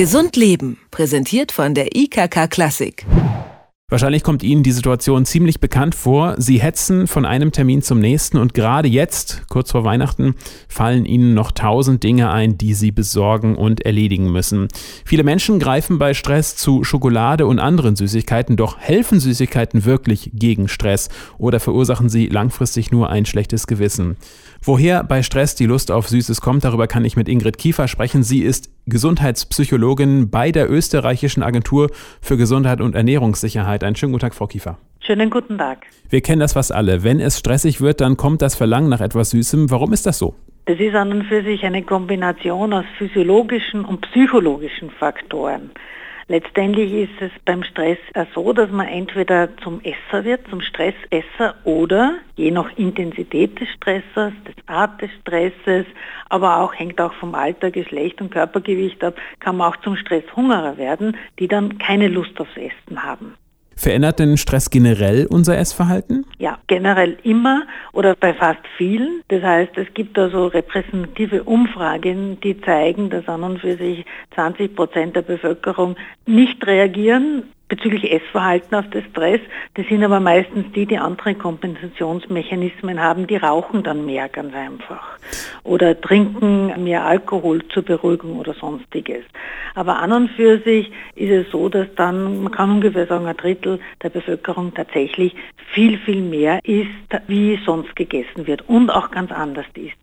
Gesund Leben, präsentiert von der IKK Klassik. Wahrscheinlich kommt Ihnen die Situation ziemlich bekannt vor. Sie hetzen von einem Termin zum nächsten und gerade jetzt, kurz vor Weihnachten, fallen Ihnen noch tausend Dinge ein, die Sie besorgen und erledigen müssen. Viele Menschen greifen bei Stress zu Schokolade und anderen Süßigkeiten, doch helfen Süßigkeiten wirklich gegen Stress oder verursachen sie langfristig nur ein schlechtes Gewissen? Woher bei Stress die Lust auf Süßes kommt, darüber kann ich mit Ingrid Kiefer sprechen. Sie ist Gesundheitspsychologin bei der österreichischen Agentur für Gesundheit und Ernährungssicherheit. Einen schönen guten Tag, Frau Kiefer. Schönen guten Tag. Wir kennen das fast alle. Wenn es stressig wird, dann kommt das Verlangen nach etwas Süßem. Warum ist das so? Das ist an und für sich eine Kombination aus physiologischen und psychologischen Faktoren. Letztendlich ist es beim Stress so, dass man entweder zum Esser wird, zum Stressesser oder je nach Intensität des Stressors, des Art des Stresses, aber auch hängt auch vom Alter, Geschlecht und Körpergewicht ab, kann man auch zum Stresshungerer werden, die dann keine Lust aufs Essen haben. Verändert denn Stress generell unser Essverhalten? Ja, generell immer oder bei fast vielen. Das heißt, es gibt da so repräsentative Umfragen, die zeigen, dass an und für sich 20 Prozent der Bevölkerung nicht reagieren bezüglich Essverhalten auf den Stress. Das sind aber meistens die, die andere Kompensationsmechanismen haben, die rauchen dann mehr ganz einfach. Oder trinken mehr Alkohol zur Beruhigung oder sonstiges. Aber an und für sich ist es so, dass dann, man kann ungefähr sagen, ein Drittel der Bevölkerung tatsächlich viel, viel mehr isst, wie sonst gegessen wird und auch ganz anders isst.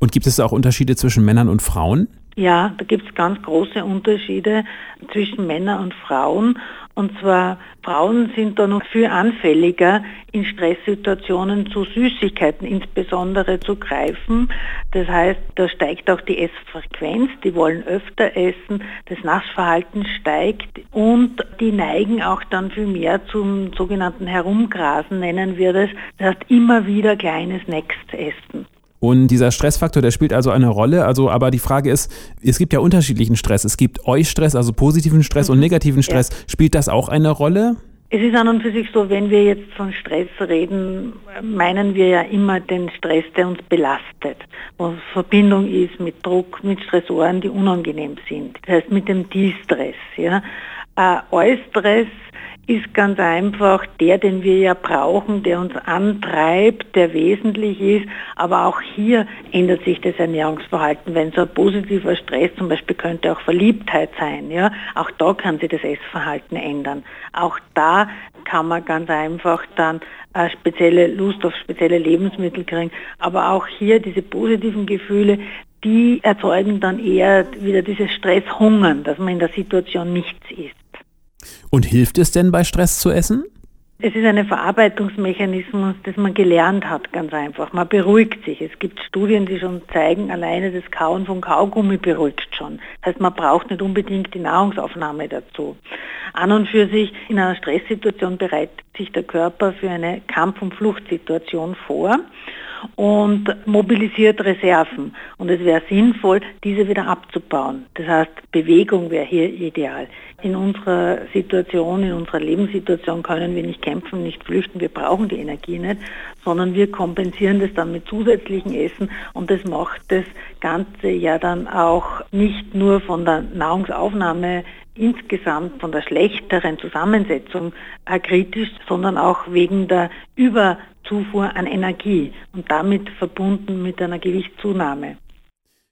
Und gibt es auch Unterschiede zwischen Männern und Frauen? Ja, da gibt es ganz große Unterschiede zwischen Männern und Frauen. Und zwar Frauen sind da noch viel anfälliger, in Stresssituationen zu Süßigkeiten insbesondere zu greifen. Das heißt, da steigt auch die Essfrequenz, die wollen öfter essen, das Nassverhalten steigt und die neigen auch dann viel mehr zum sogenannten Herumgrasen, nennen wir das. Das heißt, immer wieder kleine Snacks essen. Und dieser Stressfaktor, der spielt also eine Rolle. Also, aber die Frage ist, es gibt ja unterschiedlichen Stress. Es gibt Eustress, also positiven Stress mhm. und negativen Stress. Ja. Spielt das auch eine Rolle? Es ist an und für sich so, wenn wir jetzt von Stress reden, meinen wir ja immer den Stress, der uns belastet, wo Verbindung ist mit Druck, mit Stressoren, die unangenehm sind. Das heißt mit dem Distress. Ja. Äh, Eustress ist ganz einfach der, den wir ja brauchen, der uns antreibt, der wesentlich ist. Aber auch hier ändert sich das Ernährungsverhalten. Wenn so ein positiver Stress zum Beispiel könnte auch Verliebtheit sein, ja, auch da kann sich das Essverhalten ändern. Auch da kann man ganz einfach dann eine spezielle Lust auf spezielle Lebensmittel kriegen. Aber auch hier diese positiven Gefühle, die erzeugen dann eher wieder dieses Stresshungern, dass man in der Situation nichts isst. Und hilft es denn bei Stress zu essen? Es ist ein Verarbeitungsmechanismus, das man gelernt hat, ganz einfach. Man beruhigt sich. Es gibt Studien, die schon zeigen, alleine das Kauen von Kaugummi beruhigt schon. Das heißt, man braucht nicht unbedingt die Nahrungsaufnahme dazu. An und für sich, in einer Stresssituation bereitet sich der Körper für eine Kampf- und Fluchtsituation vor und mobilisiert Reserven. Und es wäre sinnvoll, diese wieder abzubauen. Das heißt, Bewegung wäre hier ideal. In unserer Situation, in unserer Lebenssituation können wir nicht kämpfen, nicht flüchten, wir brauchen die Energie nicht, sondern wir kompensieren das dann mit zusätzlichen Essen und das macht das Ganze ja dann auch nicht nur von der Nahrungsaufnahme insgesamt von der schlechteren Zusammensetzung äh, kritisch, sondern auch wegen der Überzufuhr an Energie und damit verbunden mit einer Gewichtszunahme.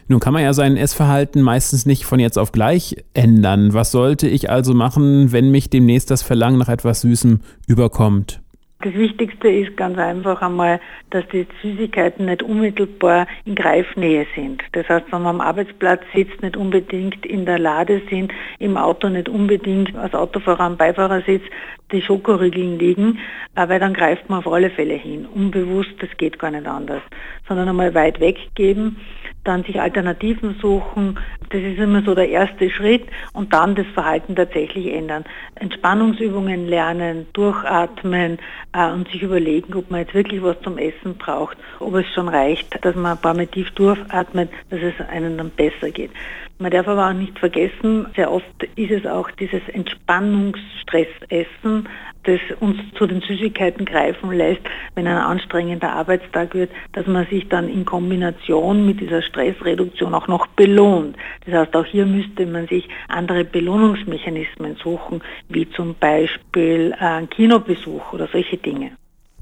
Nun kann man ja sein Essverhalten meistens nicht von jetzt auf gleich ändern. Was sollte ich also machen, wenn mich demnächst das Verlangen nach etwas Süßem überkommt? Das Wichtigste ist ganz einfach einmal, dass die Süßigkeiten nicht unmittelbar in Greifnähe sind. Das heißt, wenn man am Arbeitsplatz sitzt, nicht unbedingt in der Lade sind, im Auto nicht unbedingt als Autofahrer am Beifahrersitz die Schokoriegeln liegen, weil dann greift man auf alle Fälle hin. Unbewusst, das geht gar nicht anders. Sondern einmal weit weggeben dann sich Alternativen suchen. Das ist immer so der erste Schritt und dann das Verhalten tatsächlich ändern. Entspannungsübungen lernen, durchatmen äh, und sich überlegen, ob man jetzt wirklich was zum Essen braucht, ob es schon reicht, dass man ein paar Mal tief durchatmet, dass es einem dann besser geht. Man darf aber auch nicht vergessen, sehr oft ist es auch dieses Entspannungsstressessen, das uns zu den Süßigkeiten greifen lässt, wenn ein anstrengender Arbeitstag wird, dass man sich dann in Kombination mit dieser Stressreduktion auch noch belohnt. Das heißt, auch hier müsste man sich andere Belohnungsmechanismen suchen, wie zum Beispiel ein Kinobesuch oder solche Dinge.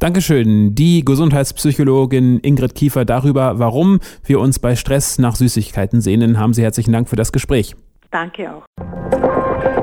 Dankeschön, die Gesundheitspsychologin Ingrid Kiefer darüber, warum wir uns bei Stress nach Süßigkeiten sehnen. Haben Sie herzlichen Dank für das Gespräch. Danke auch.